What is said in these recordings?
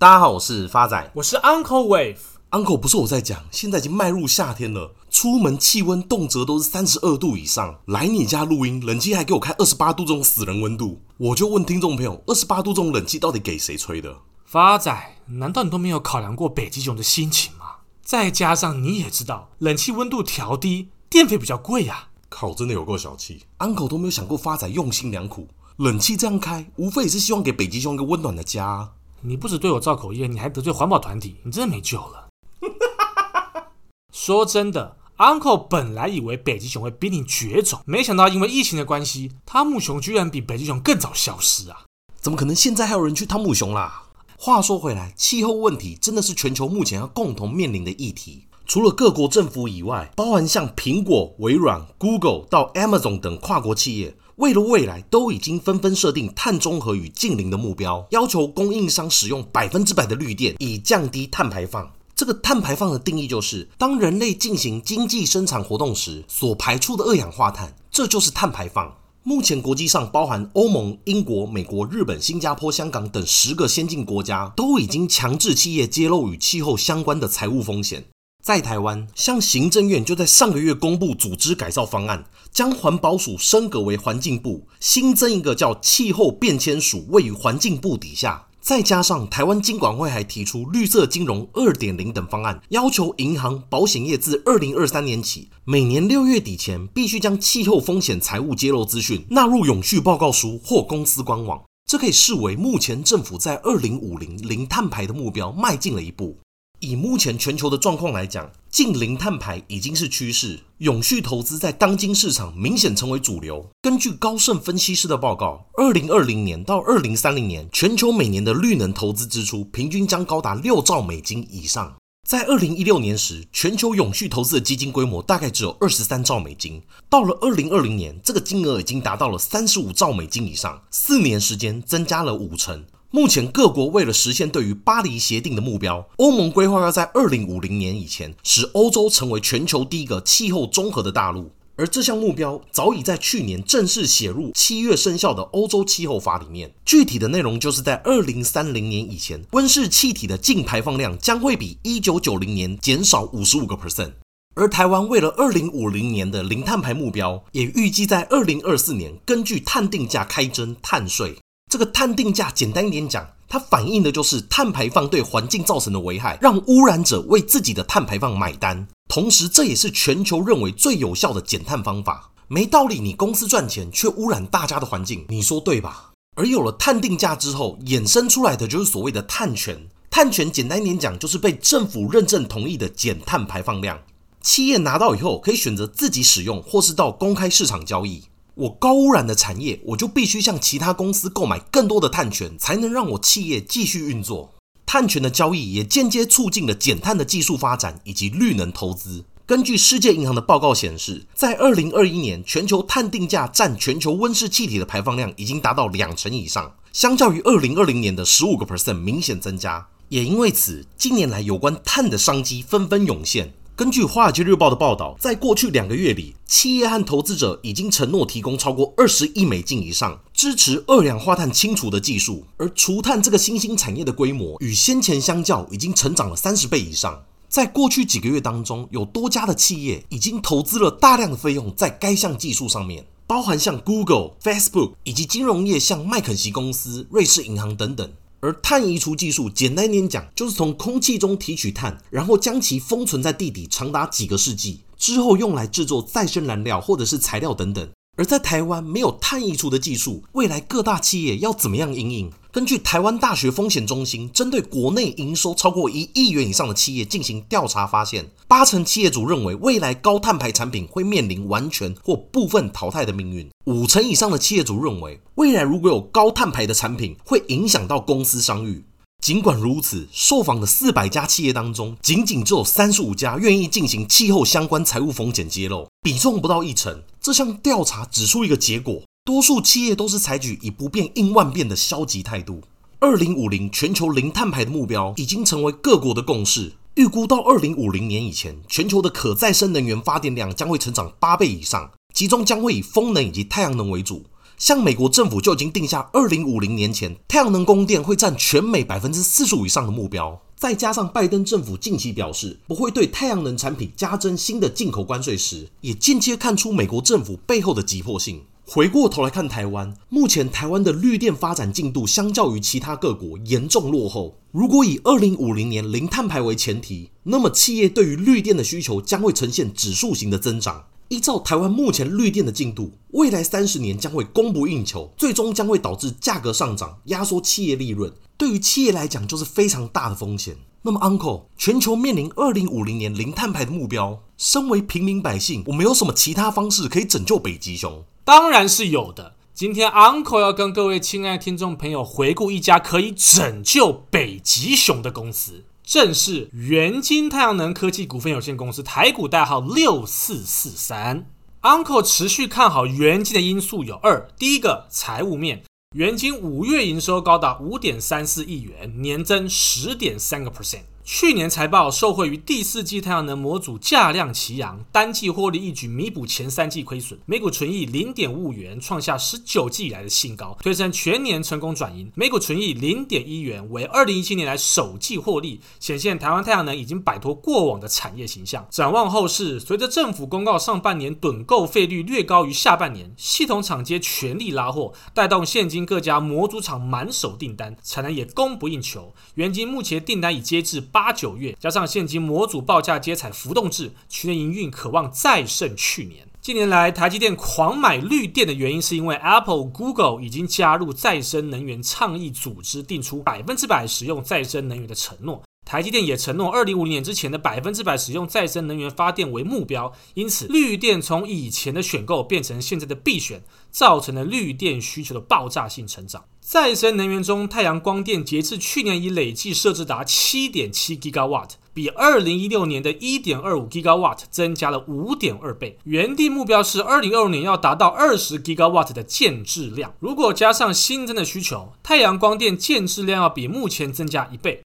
大家好，我是发仔，我是 Uncle Wave。Uncle 不是我在讲，现在已经迈入夏天了，出门气温动辄都是三十二度以上。来你家录音，冷气还给我开二十八度这种死人温度，我就问听众朋友，二十八度这种冷气到底给谁吹的？发仔，难道你都没有考量过北极熊的心情吗？再加上你也知道，冷气温度调低，电费比较贵呀、啊。靠，真的有够小气，Uncle 都没有想过发仔用心良苦，冷气这样开，无非也是希望给北极熊一个温暖的家。你不止对我造口业，你还得罪环保团体，你真的没救了。说真的，Uncle 本来以为北极熊会濒临绝种，没想到因为疫情的关系，汤姆熊居然比北极熊更早消失啊！怎么可能？现在还有人去汤姆熊啦？话说回来，气候问题真的是全球目前要共同面临的议题。除了各国政府以外，包含像苹果、微软、Google 到 Amazon 等跨国企业，为了未来都已经纷纷设定碳中和与净零的目标，要求供应商使用百分之百的绿电，以降低碳排放。这个碳排放的定义就是，当人类进行经济生产活动时所排出的二氧化碳，这就是碳排放。目前，国际上包含欧盟、英国、美国、日本、新加坡、香港等十个先进国家，都已经强制企业揭露与气候相关的财务风险。在台湾，像行政院就在上个月公布组织改造方案，将环保署升格为环境部，新增一个叫气候变迁署，位于环境部底下。再加上台湾金管会还提出绿色金融二点零等方案，要求银行、保险业自二零二三年起，每年六月底前必须将气候风险财务揭露资讯纳入永续报告书或公司官网。这可以视为目前政府在二零五零零碳排的目标迈进了一步。以目前全球的状况来讲，近零碳排已经是趋势，永续投资在当今市场明显成为主流。根据高盛分析师的报告，二零二零年到二零三零年，全球每年的绿能投资支出平均将高达六兆美金以上。在二零一六年时，全球永续投资的基金规模大概只有二十三兆美金，到了二零二零年，这个金额已经达到了三十五兆美金以上，四年时间增加了五成。目前各国为了实现对于巴黎协定的目标，欧盟规划要在二零五零年以前使欧洲成为全球第一个气候综合的大陆，而这项目标早已在去年正式写入七月生效的欧洲气候法里面。具体的内容就是在二零三零年以前，温室气体的净排放量将会比一九九零年减少五十五个 percent，而台湾为了二零五零年的零碳排目标，也预计在二零二四年根据碳定价开征碳税。这个碳定价简单一点讲，它反映的就是碳排放对环境造成的危害，让污染者为自己的碳排放买单。同时，这也是全球认为最有效的减碳方法。没道理，你公司赚钱却污染大家的环境，你说对吧？而有了碳定价之后，衍生出来的就是所谓的碳权。碳权简单一点讲，就是被政府认证同意的减碳排放量。企业拿到以后，可以选择自己使用，或是到公开市场交易。我高污染的产业，我就必须向其他公司购买更多的碳权，才能让我企业继续运作。碳权的交易也间接促进了减碳的技术发展以及绿能投资。根据世界银行的报告显示，在二零二一年，全球碳定价占全球温室气体的排放量已经达到两成以上，相较于二零二零年的十五个 percent 明显增加。也因为此，近年来有关碳的商机纷纷涌现。根据《华尔街日报》的报道，在过去两个月里，企业和投资者已经承诺提供超过二十亿美金以上，支持二氧化碳清除的技术。而除碳这个新兴产业的规模与先前相较，已经成长了三十倍以上。在过去几个月当中，有多家的企业已经投资了大量的费用在该项技术上面，包含像 Google、Facebook 以及金融业像麦肯锡公司、瑞士银行等等。而碳移除技术，简单一点讲，就是从空气中提取碳，然后将其封存在地底长达几个世纪，之后用来制作再生燃料或者是材料等等。而在台湾没有碳移除的技术，未来各大企业要怎么样因应？根据台湾大学风险中心针对国内营收超过一亿元以上的企业进行调查，发现八成企业主认为未来高碳排产品会面临完全或部分淘汰的命运。五成以上的企业主认为未来如果有高碳排的产品，会影响到公司商誉。尽管如此，受访的四百家企业当中，仅仅只有三十五家愿意进行气候相关财务风险揭露，比重不到一成。这项调查指出一个结果：多数企业都是采取以不变应万变的消极态度。二零五零全球零碳排的目标已经成为各国的共识。预估到二零五零年以前，全球的可再生能源发电量将会成长八倍以上，其中将会以风能以及太阳能为主。像美国政府就已经定下二零五零年前太阳能供电会占全美百分之四十五以上的目标。再加上拜登政府近期表示不会对太阳能产品加征新的进口关税时，也间接看出美国政府背后的急迫性。回过头来看台湾，目前台湾的绿电发展进度相较于其他各国严重落后。如果以二零五零年零碳排为前提，那么企业对于绿电的需求将会呈现指数型的增长。依照台湾目前绿电的进度，未来三十年将会供不应求，最终将会导致价格上涨，压缩企业利润。对于企业来讲，就是非常大的风险。那么，Uncle，全球面临二零五零年零碳排的目标，身为平民百姓，我们有什么其他方式可以拯救北极熊？当然是有的。今天 Uncle 要跟各位亲爱的听众朋友回顾一家可以拯救北极熊的公司，正是元晶太阳能科技股份有限公司，台股代号六四四三。Uncle 持续看好元晶的因素有二：第一个，财务面。元晶五月营收高达五点三四亿元，年增十点三个 percent。去年财报受惠于第四季太阳能模组价量齐扬，单季获利一举弥补前三季亏损，每股纯益零点五元，创下十九季以来的新高，推升全年成功转盈，每股纯益零点一元，为二零一七年来首季获利，显现台湾太阳能已经摆脱过往的产业形象。展望后市，随着政府公告上半年趸购费率略高于下半年，系统厂皆全力拉货，带动现今各家模组厂满手订单，产能也供不应求。元晶目前订单已接至八九月，加上现今模组报价皆采浮动制，去年营运可望再胜去年。近年来，台积电狂买绿电的原因，是因为 Apple、Google 已经加入再生能源倡议组织，定出百分之百使用再生能源的承诺。台积电也承诺，二零五零年之前的百分之百使用再生能源发电为目标。因此，绿电从以前的选购变成现在的必选，造成了绿电需求的爆炸性成长。再生能源中，太阳光电截至去年已累计设置达七点七 Gigawatt，比二零一六年的一点二五 Gigawatt 增加了五点二倍。原定目标是二零二五年要达到二十 Gigawatt 的建置量。如果加上新增的需求，太阳光电建置量要比目前增加一倍。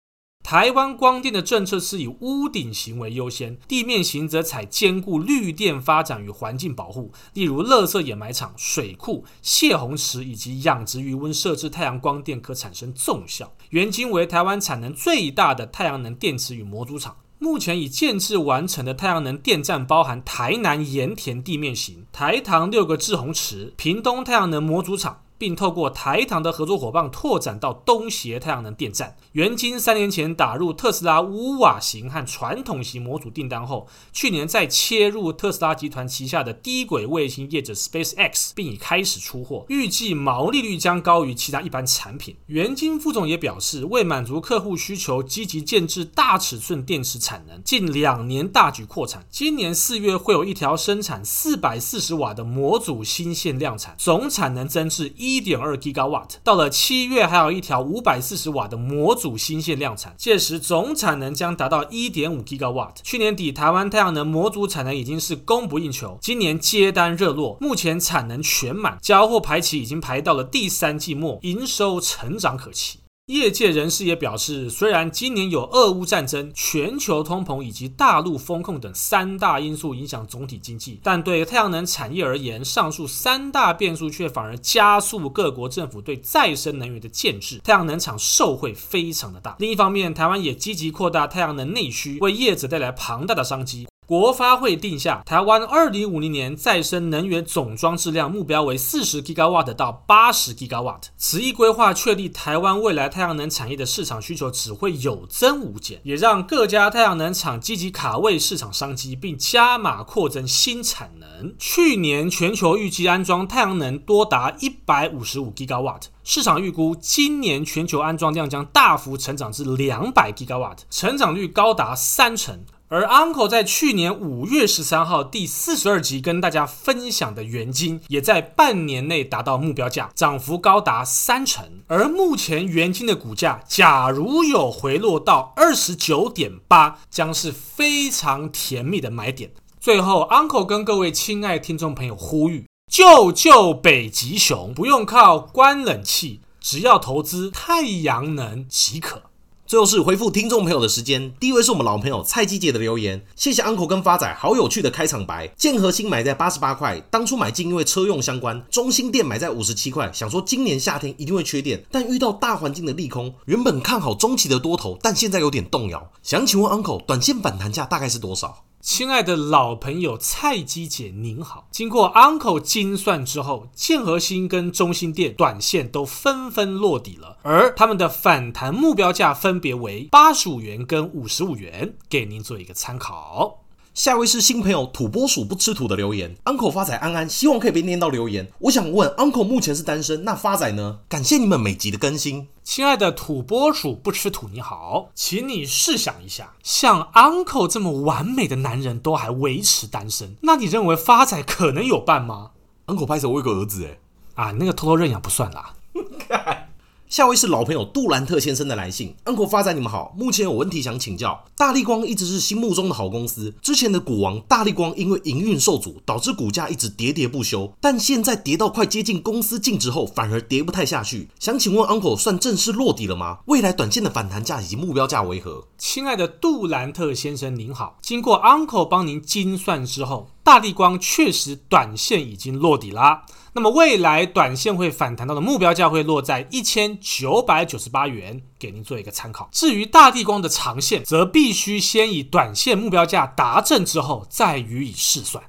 台湾光电的政策是以屋顶型为优先，地面型则采兼顾绿电发展与环境保护，例如垃圾掩埋场、水库、泄洪池以及养殖鱼温设置太阳光电可产生综效。元晶为台湾产能最大的太阳能电池与模组厂，目前已建置完成的太阳能电站包含台南盐田地面型、台糖六个制洪池、屏东太阳能模组厂。并透过台糖的合作伙伴拓展到东协太阳能电站。元晶三年前打入特斯拉无瓦型和传统型模组订单后，去年再切入特斯拉集团旗下的低轨卫星业者 SpaceX，并已开始出货，预计毛利率将高于其他一般产品。元晶副总也表示，为满足客户需求，积极建置大尺寸电池产能，近两年大举扩产。今年四月会有一条生产四百四十瓦的模组新线量产，总产能增至一。一点二 Gigawatt，到了七月还有一条五百四十瓦的模组新线量产，届时总产能将达到一点五 Gigawatt。去年底台湾太阳能模组产能已经是供不应求，今年接单热络，目前产能全满，交货排期已经排到了第三季末，营收成长可期。业界人士也表示，虽然今年有俄乌战争、全球通膨以及大陆风控等三大因素影响总体经济，但对太阳能产业而言，上述三大变数却反而加速各国政府对再生能源的建置，太阳能厂受惠非常的大。另一方面，台湾也积极扩大太阳能内需，为业者带来庞大的商机。国发会定下台湾二零五零年再生能源总装质量目标为四十 Gigawatt 到八十 Gigawatt。此一规划确立台湾未来太阳能产业的市场需求只会有增无减，也让各家太阳能厂积极卡位市场商机，并加码扩增新产能。去年全球预计安装太阳能多达一百五十五 Gigawatt，市场预估今年全球安装量将大幅成长至两百 Gigawatt，成长率高达三成。而 Uncle 在去年五月十三号第四十二集跟大家分享的元金，也在半年内达到目标价，涨幅高达三成。而目前元金的股价，假如有回落到二十九点八，将是非常甜蜜的买点。最后，Uncle 跟各位亲爱听众朋友呼吁：救救北极熊，不用靠关冷气，只要投资太阳能即可。最后是回复听众朋友的时间，第一位是我们老朋友蔡基杰的留言，谢谢 Uncle 跟发仔，好有趣的开场白。建和新买在八十八块，当初买进因为车用相关。中心店买在五十七块，想说今年夏天一定会缺电，但遇到大环境的利空，原本看好中期的多头，但现在有点动摇。想请问 Uncle，短线反弹价大概是多少？亲爱的老朋友蔡基姐您好，经过 Uncle 精算之后，建和兴跟中心店短线都纷纷落底了，而他们的反弹目标价分别为八十五元跟五十五元，给您做一个参考。下一位是新朋友土拨鼠不吃土的留言，Uncle 发仔安安，希望可以被念到留言。我想问，Uncle 目前是单身，那发仔呢？感谢你们每集的更新。亲爱的土拨鼠不吃土，你好，请你试想一下，像 Uncle 这么完美的男人都还维持单身，那你认为发仔可能有伴吗？Uncle 拍手，我有个儿子哎，啊，那个偷偷认养不算啦。下位是老朋友杜兰特先生的来信，Uncle 发展你们好，目前有问题想请教。大力光一直是心目中的好公司，之前的股王大力光因为营运受阻，导致股价一直跌跌不休，但现在跌到快接近公司净值后，反而跌不太下去。想请问 Uncle 算正式落底了吗？未来短线的反弹价以及目标价为何？亲爱的杜兰特先生您好，经过 Uncle 帮您精算之后，大地光确实短线已经落底啦。那么未来短线会反弹到的目标价会落在一千九百九十八元，给您做一个参考。至于大地光的长线，则必须先以短线目标价达阵之后再予以试算。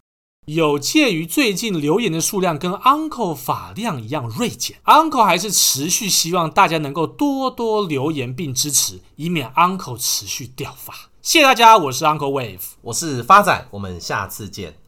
有鉴于最近留言的数量跟 Uncle 发量一样锐减，Uncle 还是持续希望大家能够多多留言并支持，以免 Uncle 持续掉发。谢谢大家，我是 Uncle Wave，我是发仔，我们下次见。